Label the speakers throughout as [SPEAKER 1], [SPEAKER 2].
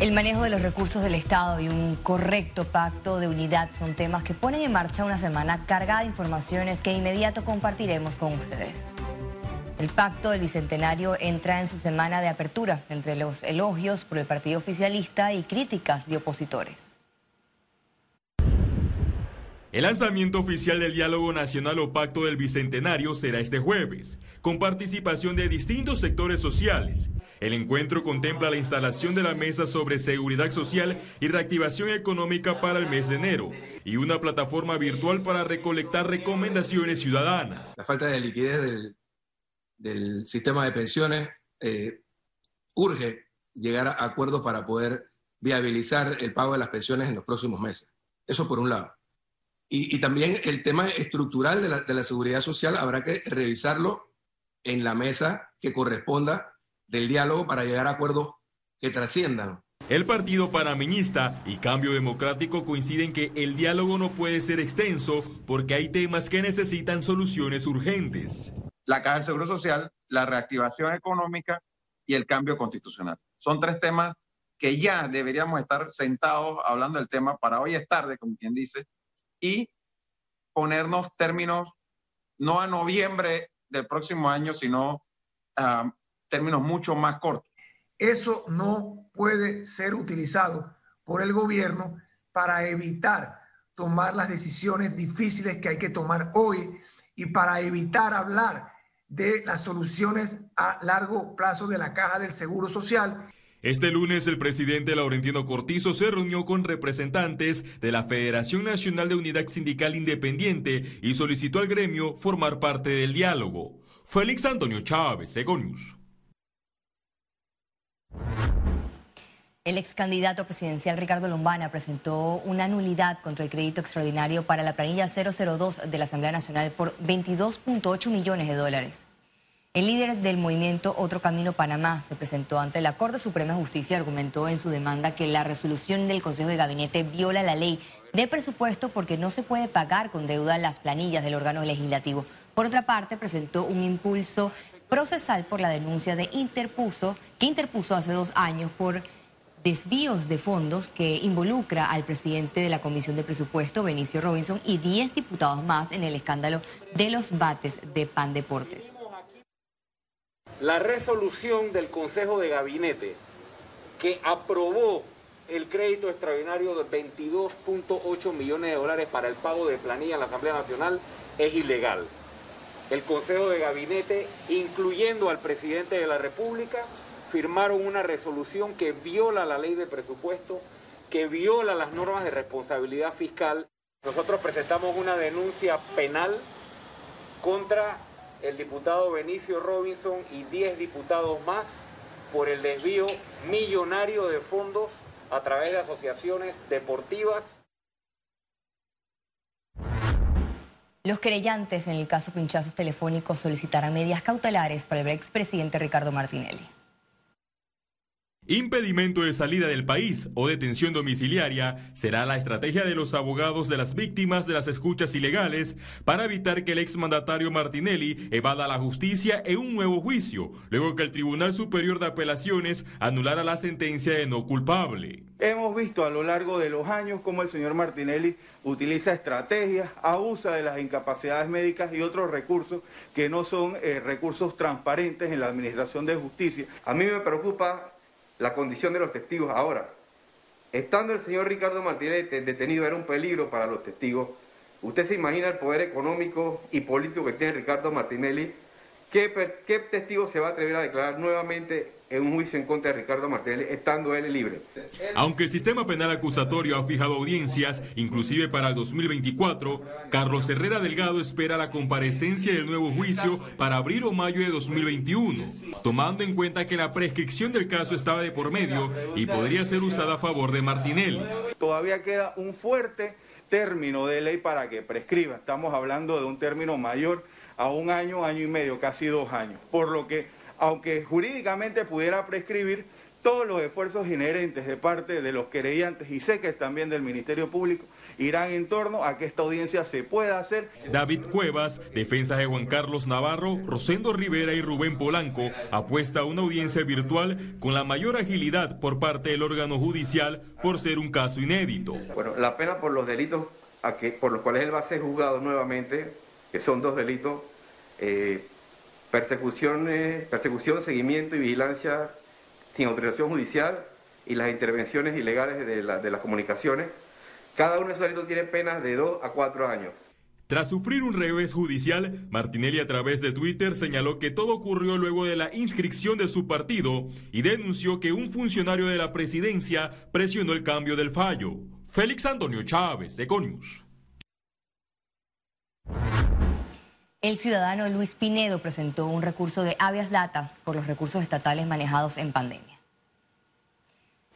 [SPEAKER 1] El manejo de los recursos del Estado y un correcto pacto de unidad son temas que ponen en marcha una semana cargada de informaciones que inmediato compartiremos con ustedes. El pacto del Bicentenario entra en su semana de apertura entre los elogios por el partido oficialista y críticas de opositores.
[SPEAKER 2] El lanzamiento oficial del Diálogo Nacional o Pacto del Bicentenario será este jueves, con participación de distintos sectores sociales. El encuentro contempla la instalación de la mesa sobre seguridad social y reactivación económica para el mes de enero y una plataforma virtual para recolectar recomendaciones ciudadanas.
[SPEAKER 3] La falta de liquidez del, sistema de pensiones eh, urge llegar a acuerdos para poder viabilizar el pago de las pensiones en los próximos meses. Eso por un lado. Y, también el tema estructural de la, seguridad social habrá que revisarlo en la mesa que corresponda del diálogo para llegar a acuerdos que trasciendan.
[SPEAKER 2] El Partido Panameñista y Cambio Democrático coinciden que el diálogo no puede ser extenso porque hay temas que necesitan soluciones urgentes.
[SPEAKER 4] La Caja del Seguro Social, la reactivación económica y el cambio constitucional. Son tres temas que ya deberíamos estar sentados hablando del tema para hoy es tarde, como quien dice, y ponernos términos no a noviembre del próximo año, sino a términos mucho más cortos.
[SPEAKER 5] Eso no puede ser utilizado por el gobierno para evitar tomar las decisiones difíciles que hay que tomar hoy y para evitar hablar de las soluciones a largo plazo de la caja del Seguro Social
[SPEAKER 2] este lunes el presidente Laurentino Cortizo se reunió con representantes de la Federación Nacional de Unidad Sindical Independiente y solicitó al gremio formar parte del diálogo. Félix Antonio Chávez, Egonius.
[SPEAKER 1] El ex candidato presidencial Ricardo Lombana presentó una nulidad contra el crédito extraordinario para la planilla 002 de la Asamblea Nacional por 22.8 millones de dólares. El líder del movimiento Otro Camino Panamá se presentó ante la Corte Suprema de Justicia y argumentó en su demanda que la resolución del Consejo de Gabinete viola la ley de presupuesto porque no se puede pagar con deuda las planillas del órgano legislativo. Por otra parte, presentó un impulso procesal por la denuncia de interpuso, que interpuso hace dos años por desvíos de fondos que involucra al presidente de la Comisión de Presupuesto, Benicio Robinson, y 10 diputados más en el escándalo de los bates de Pan Deportes.
[SPEAKER 6] La resolución del Consejo de Gabinete que aprobó el crédito extraordinario de 22.8 millones de dólares para el pago de planilla en la Asamblea Nacional es ilegal. El Consejo de Gabinete, incluyendo al presidente de la República, firmaron una resolución que viola la ley de presupuesto, que viola las normas de responsabilidad fiscal. Nosotros presentamos una denuncia penal contra el diputado Benicio Robinson y 10 diputados más por el desvío millonario de fondos a través de asociaciones deportivas.
[SPEAKER 1] Los querellantes en el caso Pinchazos Telefónicos solicitarán medidas cautelares para el expresidente Ricardo Martinelli.
[SPEAKER 2] Impedimento de salida del país o detención domiciliaria será la estrategia de los abogados de las víctimas de las escuchas ilegales para evitar que el exmandatario Martinelli evada la justicia en un nuevo juicio, luego que el Tribunal Superior de Apelaciones anulara la sentencia de no culpable.
[SPEAKER 7] Hemos visto a lo largo de los años cómo el señor Martinelli utiliza estrategias, abusa de las incapacidades médicas y otros recursos que no son eh, recursos transparentes en la Administración de Justicia.
[SPEAKER 8] A mí me preocupa la condición de los testigos ahora. Estando el señor Ricardo Martínez detenido era un peligro para los testigos. Usted se imagina el poder económico y político que tiene Ricardo Martinelli. ¿Qué, ¿Qué, testigo se va a atrever a declarar nuevamente en un juicio en contra de Ricardo Martinelli, estando él libre.
[SPEAKER 2] Aunque el sistema penal acusatorio ha fijado audiencias, inclusive para el 2024, Carlos Herrera Delgado espera la comparecencia del nuevo juicio para abril o mayo de 2021, tomando en cuenta que la prescripción del caso estaba de por medio y podría ser usada a favor de Martinelli.
[SPEAKER 7] Todavía queda un fuerte término de ley para que prescriba. Estamos hablando de un término mayor a un año, año y medio, casi dos años. Por lo que aunque jurídicamente pudiera prescribir, todos los esfuerzos inherentes de parte de los querellantes y sé que es también del Ministerio Público irán en torno a que esta audiencia se pueda hacer.
[SPEAKER 2] David Cuevas, defensa de Juan Carlos Navarro, Rosendo Rivera y Rubén Polanco apuesta a una audiencia virtual con la mayor agilidad por parte del órgano judicial por ser un caso inédito.
[SPEAKER 8] Bueno, la pena por los delitos a que, por los cuales él va a ser juzgado nuevamente, que son dos delitos, eh, persecución, seguimiento y vigilancia sin autorización judicial y las intervenciones ilegales de, las comunicaciones. Cada uno de esos delitos tiene penas de 2 a 4 años.
[SPEAKER 2] Tras sufrir un revés judicial, Martinelli a través de Twitter señaló que todo ocurrió luego de la inscripción de su partido y denunció que un funcionario de la presidencia presionó el cambio del fallo. Félix Antonio Chávez, Econius.
[SPEAKER 1] El ciudadano Luis Pinedo presentó un recurso de habeas data por los recursos estatales manejados en pandemia.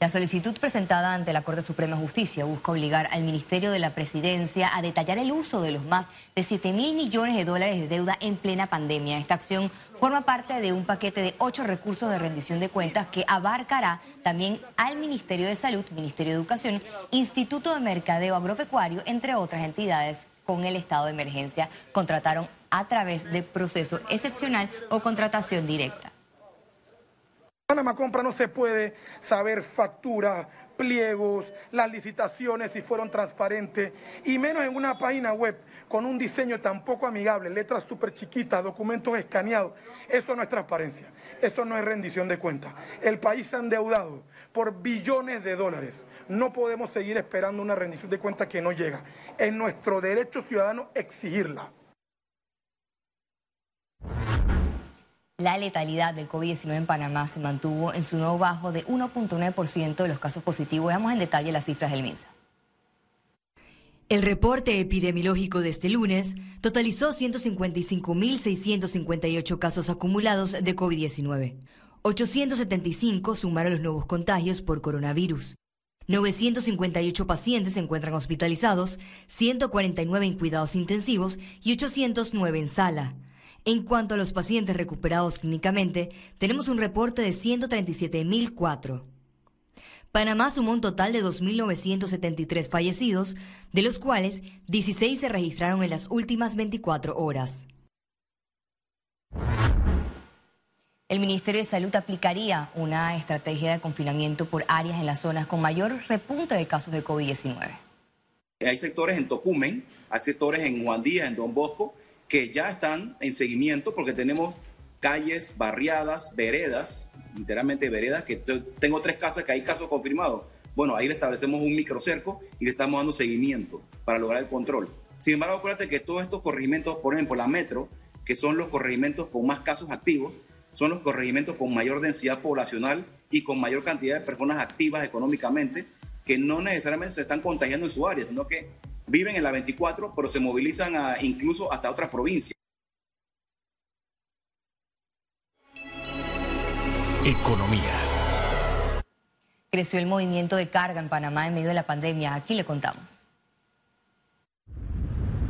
[SPEAKER 1] La solicitud presentada ante la Corte Suprema de Justicia busca obligar al Ministerio de la Presidencia a detallar el uso de los más de 7 mil millones de dólares de deuda en plena pandemia. Esta acción forma parte de un paquete de ocho recursos de rendición de cuentas que abarcará también al Ministerio de Salud, Ministerio de Educación, Instituto de Mercadeo Agropecuario, entre otras entidades con el estado de emergencia contrataron a través de proceso excepcional o contratación directa.
[SPEAKER 5] Panamá Compra no se puede saber factura, pliegos, las licitaciones si fueron transparentes, y menos en una página web con un diseño tan poco amigable, letras súper chiquitas, documentos escaneados. Eso no es transparencia, eso no es rendición de cuentas. El país se ha endeudado por billones de dólares. No podemos seguir esperando una rendición de cuentas que no llega. Es nuestro derecho ciudadano exigirla.
[SPEAKER 1] La letalidad del COVID-19 en Panamá se mantuvo en su nuevo bajo de 1.9% de los casos positivos. Veamos en detalle las cifras del MINSA.
[SPEAKER 9] El reporte epidemiológico de este lunes totalizó 155.658 casos acumulados de COVID-19. 875 sumaron los nuevos contagios por coronavirus. 958 pacientes se encuentran hospitalizados, 149 en cuidados intensivos y 809 en sala. En cuanto a los pacientes recuperados clínicamente, tenemos un reporte de 137.004. Panamá sumó un total de 2.973 fallecidos, de los cuales 16 se registraron en las últimas 24 horas.
[SPEAKER 1] El Ministerio de Salud aplicaría una estrategia de confinamiento por áreas en las zonas con mayor repunte de casos de COVID-19.
[SPEAKER 10] Hay sectores en Tocumen, hay sectores en Juandía, en Don Bosco, que ya están en seguimiento porque tenemos calles, barriadas, veredas, literalmente veredas, que tengo tres casas que hay casos confirmados. Bueno, ahí le establecemos un microcerco y le estamos dando seguimiento para lograr el control. Sin embargo, acuérdate que todos estos corregimientos, por ejemplo, la metro, que son los corregimientos con más casos activos, son los corregimientos con mayor densidad poblacional y con mayor cantidad de personas activas económicamente, que no necesariamente se están contagiando en su área, sino que viven en la 24, pero se movilizan incluso hasta otras provincias.
[SPEAKER 1] Economía. Creció el movimiento de carga en Panamá en medio de la pandemia. Aquí le contamos.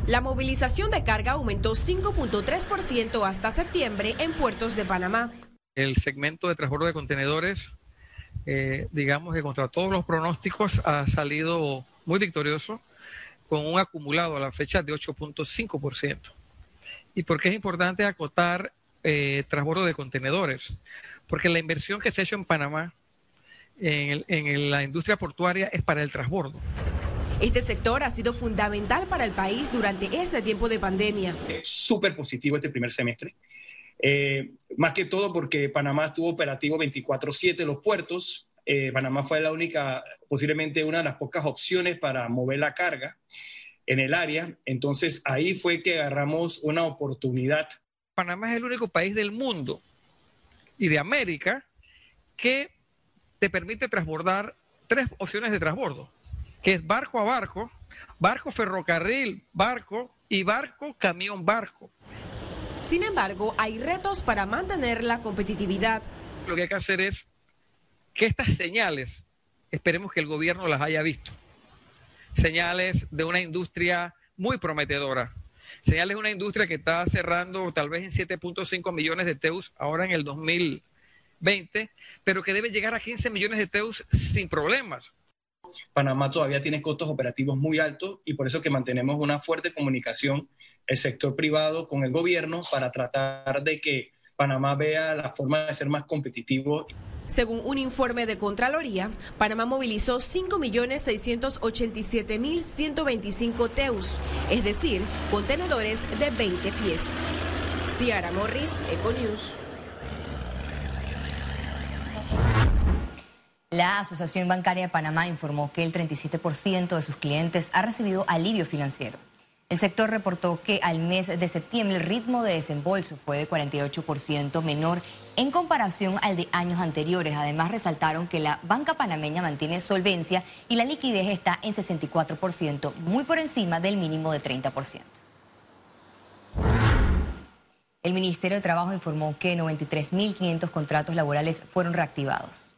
[SPEAKER 11] La movilización de carga aumentó 5.3% hasta septiembre en puertos de Panamá.
[SPEAKER 12] El segmento de transporte de contenedores, eh, digamos que contra todos los pronósticos ha salido muy victorioso con un acumulado a la fecha de 8.5%. ¿Y por qué es importante acotar eh, transbordo de contenedores? Porque la inversión que se ha hecho en Panamá en, la industria portuaria es para el transbordo.
[SPEAKER 11] Este sector ha sido fundamental para el país durante ese tiempo de pandemia.
[SPEAKER 13] Súper positivo este primer semestre. Eh, más que todo porque Panamá estuvo operativo 24/7 los puertos. Eh, Panamá fue la única, posiblemente una de las pocas opciones para mover la carga en el área. Entonces ahí fue que agarramos una oportunidad.
[SPEAKER 12] Panamá es el único país del mundo y de América que te permite transbordar tres opciones de transbordo, que es barco a barco, barco ferrocarril, barco y barco camión barco.
[SPEAKER 11] Sin embargo, hay retos para mantener la competitividad.
[SPEAKER 12] Lo que hay que hacer es que estas señales, esperemos que el gobierno las haya visto señales de una industria muy prometedora. Señales de una industria que está cerrando tal vez en 7.5 millones de teus ahora en el 2000, 20, pero que debe llegar a 15 millones de TEUs sin problemas.
[SPEAKER 13] Panamá todavía tiene costos operativos muy altos y por eso que mantenemos una fuerte comunicación el sector privado con el gobierno para tratar de que Panamá vea la forma de ser más competitivo.
[SPEAKER 11] Según un informe de Contraloría, Panamá movilizó 5.687.125 TEUs, es decir, contenedores de 20 pies. Ciara Morris, Econews.
[SPEAKER 1] La Asociación Bancaria de Panamá informó que el 37% de sus clientes ha recibido alivio financiero. El sector reportó que al mes de septiembre el ritmo de desembolso fue de 48% menor en comparación al de años anteriores. Además, resaltaron que la banca panameña mantiene solvencia y la liquidez está en 64%, muy por encima del mínimo de 30%. El Ministerio de Trabajo informó que 93.500 contratos laborales fueron reactivados.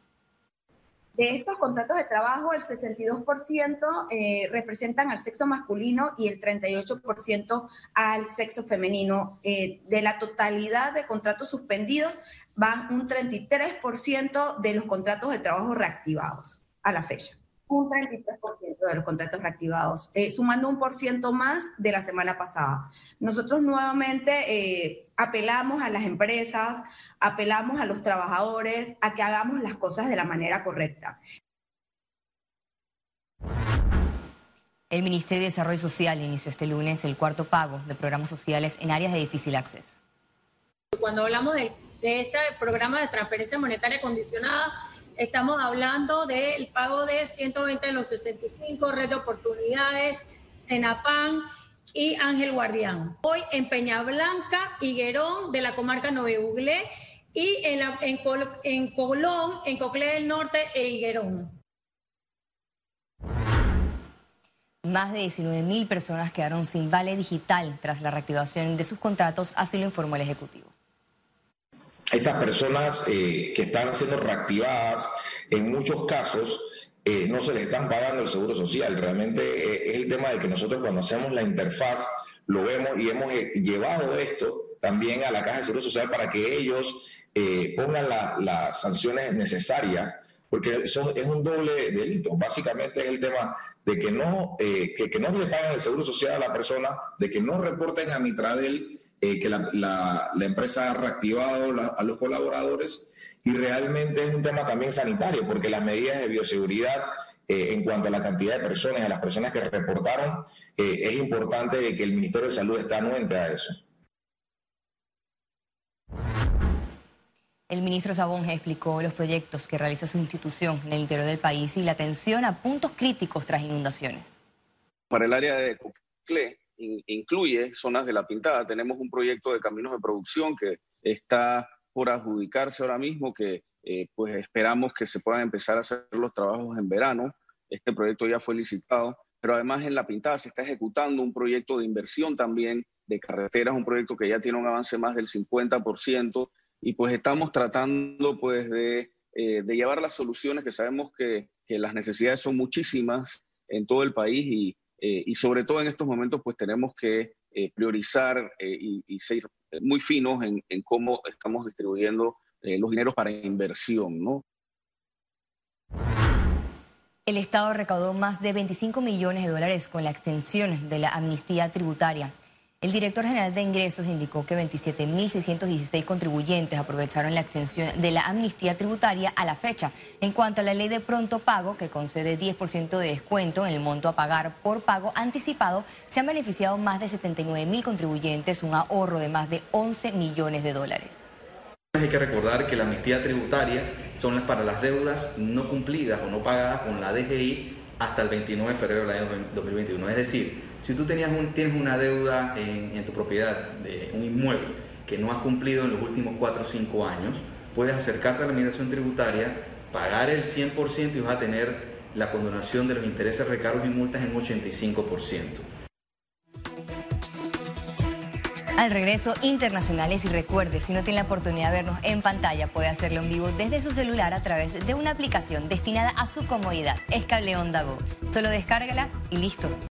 [SPEAKER 14] De estos contratos de trabajo, el 62% eh, representan al sexo masculino y el 38% al sexo femenino. Eh, de la totalidad de contratos suspendidos, van un 33% de los contratos de trabajo reactivados a la fecha un 33% de los contratos reactivados, eh, sumando un por ciento más de la semana pasada. Nosotros nuevamente eh, apelamos a las empresas, apelamos a los trabajadores a que hagamos las cosas de la manera correcta.
[SPEAKER 1] El Ministerio de Desarrollo Social inició este lunes el cuarto pago de programas sociales en áreas de difícil acceso.
[SPEAKER 15] Cuando hablamos de, de este programa de transferencia monetaria condicionada, Estamos hablando del pago de 120 de los 65, Red de Oportunidades, Senapan y Ángel Guardián. Hoy en Peña Blanca, Higuerón, de la comarca Uglé, y en, en, Colón, en Coclé del Norte e Higuerón.
[SPEAKER 1] Más de 19 mil personas quedaron sin vale digital tras la reactivación de sus contratos, así lo informó el Ejecutivo
[SPEAKER 16] estas personas eh, que están siendo reactivadas, en muchos casos eh, no se les están pagando el seguro social. Realmente eh, es el tema de que nosotros cuando hacemos la interfaz lo vemos y hemos llevado esto también a la Caja de Seguro Social para que ellos pongan las sanciones necesarias, porque eso es un doble delito. Básicamente es el tema de que no, que, que, no le paguen el seguro social a la persona, de que no reporten a Mitradel eh, que la, empresa ha reactivado a los colaboradores y realmente es un tema también sanitario, porque las medidas de bioseguridad eh, en cuanto a la cantidad de personas, a las personas que reportaron, eh, es importante que el Ministerio de Salud esté anuente a eso.
[SPEAKER 1] El ministro Sabonge explicó los proyectos que realiza su institución en el interior del país y la atención a puntos críticos tras inundaciones.
[SPEAKER 17] Para el área de Incluye zonas de la pintada. Tenemos un proyecto de caminos de producción que está por adjudicarse ahora mismo, que eh, pues esperamos que se puedan empezar a hacer los trabajos en verano. Este proyecto ya fue licitado, pero además en la pintada se está ejecutando un proyecto de inversión también de carreteras, un proyecto que ya tiene un avance más del 50% y pues estamos tratando pues de, eh, llevar las soluciones que sabemos que las necesidades son muchísimas en todo el país y, eh, y sobre todo en estos momentos, pues tenemos que eh, priorizar eh, y, ser muy finos en, cómo estamos distribuyendo los dineros para inversión, ¿no?
[SPEAKER 1] El Estado recaudó más de 25 millones de dólares con la extensión de la amnistía tributaria. El director general de ingresos indicó que 27.616 contribuyentes aprovecharon la extensión de la amnistía tributaria a la fecha. En cuanto a la ley de pronto pago, que concede 10% de descuento en el monto a pagar por pago anticipado, se han beneficiado más de 79.000 contribuyentes, un ahorro de más de 11 millones de dólares.
[SPEAKER 18] Hay que recordar que la amnistía tributaria son para las deudas no cumplidas o no pagadas con la DGI hasta el 29 de febrero del año 2021. Es decir, si tú tienes una deuda en, tu propiedad de un inmueble que no has cumplido en los últimos 4 o 5 años, puedes acercarte a la administración tributaria, pagar el 100% y vas a tener la condonación de los intereses, recargos y multas en 85%.
[SPEAKER 1] Al regreso, internacionales y recuerde, si no tiene la oportunidad de vernos en pantalla, puede hacerlo en vivo desde su celular a través de una aplicación destinada a su comodidad. Es Cable. Solo descárgala y listo.